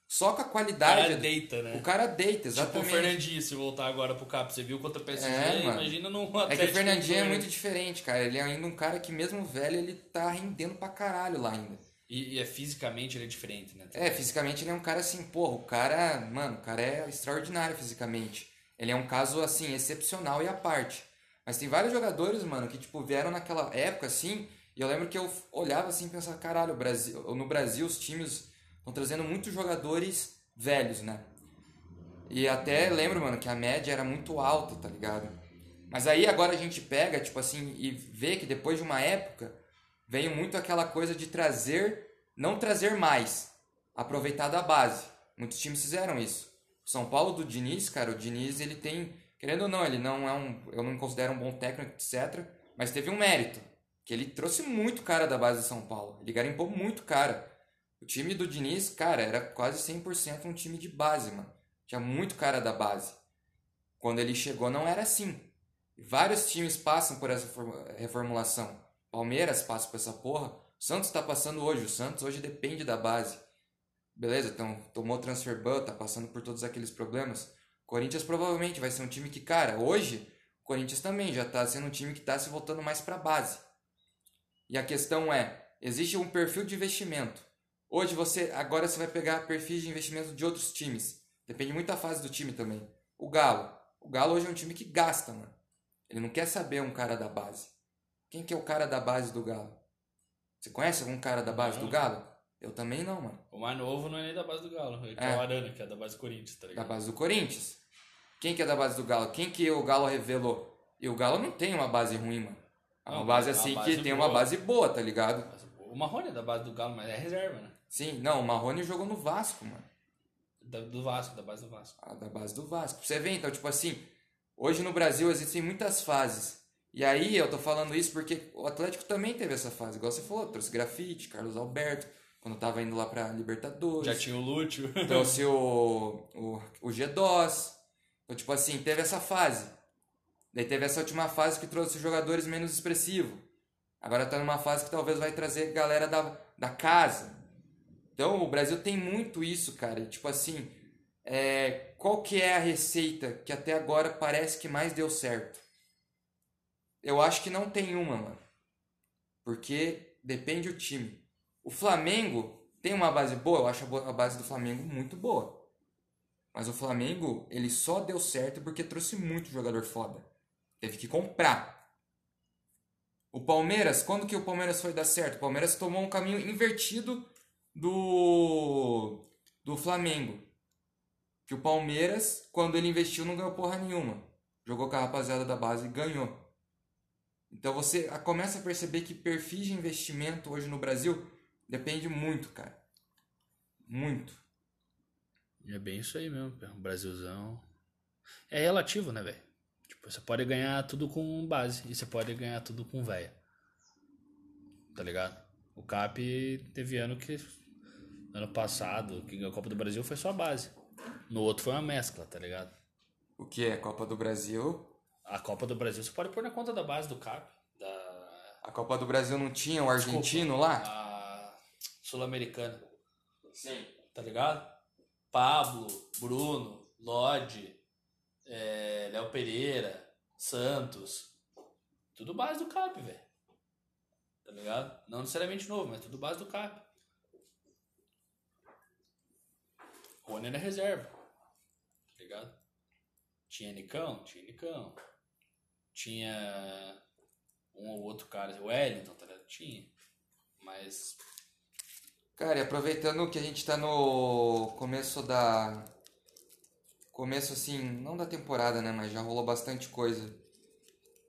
só com a O qualidade. cara deita, né? O cara deita, Tipo o exatamente. Fernandinho, se voltar agora pro Cap, você viu contra o PSG, É, imagina num É que o Fernandinho é muito diferente, cara. Ele é ainda um cara que, mesmo velho, ele tá rendendo pra caralho lá ainda. E, e é fisicamente ele é diferente, né? É, fisicamente ele é um cara assim, porra, o cara, mano, o cara é extraordinário fisicamente. Ele é um caso, assim, excepcional e à parte. Mas tem vários jogadores, mano, que, tipo, vieram naquela época, assim, e eu lembro que eu olhava assim e pensava, caralho, Brasil, no Brasil os times estão trazendo muitos jogadores velhos, né? E até lembro, mano, que a média era muito alta, tá ligado? Mas aí agora a gente pega, tipo assim, e vê que depois de uma época veio muito aquela coisa de trazer, não trazer mais, aproveitar da base. Muitos times fizeram isso. São Paulo do Diniz, cara, o Diniz ele tem, querendo ou não, ele não é um, eu não considero um bom técnico, etc, mas teve um mérito, que ele trouxe muito cara da base de São Paulo. Ele garimpou muito cara. O time do Diniz, cara, era quase 100% um time de base, mano. Tinha muito cara da base. Quando ele chegou não era assim. Vários times passam por essa reformulação. Palmeiras passa por essa porra. O Santos está passando hoje. O Santos hoje depende da base. Beleza, então tomou transfer ban, tá passando por todos aqueles problemas. Corinthians provavelmente vai ser um time que, cara, hoje o Corinthians também já tá sendo um time que tá se voltando mais para base. E a questão é, existe um perfil de investimento. Hoje você, agora você vai pegar perfis de investimento de outros times. Depende muito da fase do time também. O Galo, o Galo hoje é um time que gasta, mano. Ele não quer saber um cara da base. Quem que é o cara da base do Galo? Você conhece algum cara da base do Galo? Eu também não, mano. O mais novo não é nem da base do Galo. Ele é, é o Arana, que é da base do Corinthians, tá ligado? Da base do Corinthians. Quem que é da base do Galo? Quem que o Galo revelou? E o Galo não tem uma base ruim, mano. É uma não, base assim base que tem uma base boa, tá ligado? O Marrone é da base do Galo, mas é reserva, né? Sim, não, o Marrone jogou no Vasco, mano. Da, do Vasco, da base do Vasco. Ah, da base do Vasco. Você vê, então, tipo assim, hoje no Brasil existem muitas fases. E aí eu tô falando isso porque o Atlético também teve essa fase, igual você falou, trouxe grafite, Carlos Alberto, quando tava indo lá pra Libertadores. Já tinha o Lúcio. Trouxe o, o, o G2. Então, tipo assim, teve essa fase. Daí teve essa última fase que trouxe jogadores menos expressivos. Agora tá numa fase que talvez vai trazer galera da, da casa. Então o Brasil tem muito isso, cara. Tipo assim, é, qual que é a receita que até agora parece que mais deu certo? Eu acho que não tem uma, mano. Porque depende do time. O Flamengo tem uma base boa, eu acho a base do Flamengo muito boa. Mas o Flamengo, ele só deu certo porque trouxe muito jogador foda. Teve que comprar. O Palmeiras, quando que o Palmeiras foi dar certo? O Palmeiras tomou um caminho invertido do do Flamengo. Que o Palmeiras, quando ele investiu, não ganhou porra nenhuma. Jogou com a rapaziada da base e ganhou. Então você começa a perceber que perfis de investimento hoje no Brasil Depende muito, cara. Muito. É bem isso aí mesmo, Brasilzão. É relativo, né, velho? Tipo, você pode ganhar tudo com base e você pode ganhar tudo com véia. Tá ligado? O Cap teve ano que. Ano passado, que ganhou a Copa do Brasil foi só a base. No outro foi uma mescla, tá ligado? O que é Copa do Brasil? A Copa do Brasil você pode pôr na conta da base do Cap. Da... A Copa do Brasil não tinha o argentino Desculpa, lá? A sul-americana. Sim. Tá ligado? Pablo, Bruno, Lodge, é, Léo Pereira, Santos. Tudo base do CAP, velho. Tá ligado? Não necessariamente novo, mas tudo base do CAP. Rony era reserva. Tá ligado? Tinha Nicão? Tinha Nicão. Tinha um ou outro cara, o Wellington, tá ligado? Tinha. Mas Cara, e aproveitando que a gente tá no começo da. Começo assim, não da temporada, né? Mas já rolou bastante coisa.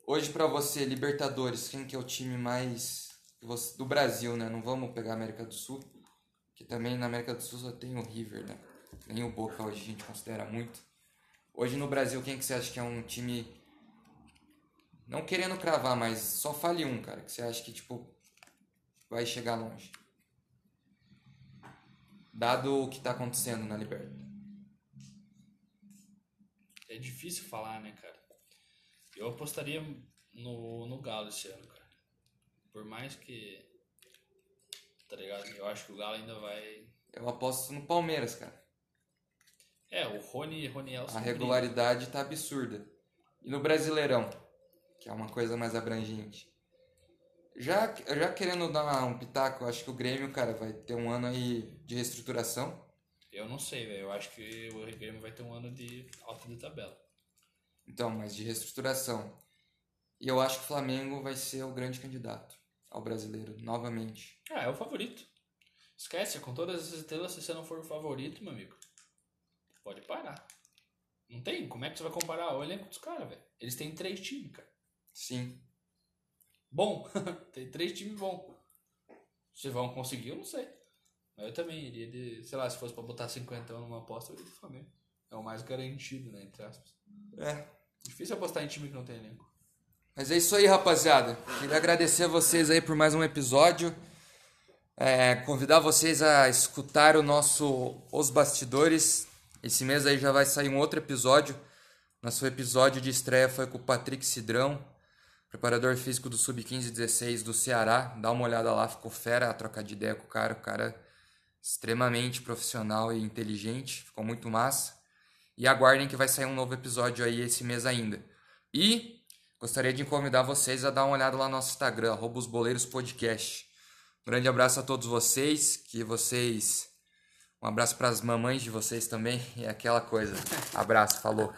Hoje para você, Libertadores, quem que é o time mais. do Brasil, né? Não vamos pegar América do Sul. Que também na América do Sul só tem o River, né? Nem o Boca hoje a gente considera muito. Hoje no Brasil, quem que você acha que é um time. Não querendo cravar, mas só fale um, cara. Que você acha que, tipo, vai chegar longe dado o que está acontecendo na Liberta? É difícil falar, né, cara? Eu apostaria no, no Galo esse ano, cara. Por mais que. Tá ligado? Eu acho que o Galo ainda vai. Eu aposto no Palmeiras, cara. É, o Rony, Rony Elson. A regularidade tá absurda. E no Brasileirão, que é uma coisa mais abrangente. Já, já querendo dar um pitaco, acho que o Grêmio, cara, vai ter um ano aí de reestruturação. Eu não sei, velho. Eu acho que o Grêmio vai ter um ano de alta de tabela. Então, mas de reestruturação. E eu acho que o Flamengo vai ser o grande candidato ao brasileiro, novamente. Ah, é o favorito. Esquece, com todas as estrelas, se você não for o favorito, meu amigo, pode parar. Não tem? Como é que você vai comparar o elenco dos caras, velho? Eles têm três times, cara. Sim. Bom, tem três times bons. Se vão conseguir, eu não sei. Eu também iria de. Sei lá, se fosse pra botar 50 numa aposta, eu iria de Flamengo. É o mais garantido, né? Entre aspas. É. Difícil apostar em time que não tem elenco. Mas é isso aí, rapaziada. Queria agradecer a vocês aí por mais um episódio. É, convidar vocês a escutar o nosso Os Bastidores. Esse mês aí já vai sair um outro episódio. Nosso episódio de estreia foi com o Patrick Cidrão, preparador físico do Sub-15 16 do Ceará. Dá uma olhada lá, ficou fera a trocar de ideia com o cara. O cara é extremamente profissional e inteligente, ficou muito massa. E aguardem que vai sair um novo episódio aí esse mês ainda. E gostaria de convidar vocês a dar uma olhada lá no nosso Instagram, arroba os boleiros podcast. Um grande abraço a todos vocês, que vocês... Um abraço para as mamães de vocês também, e aquela coisa. Abraço, falou.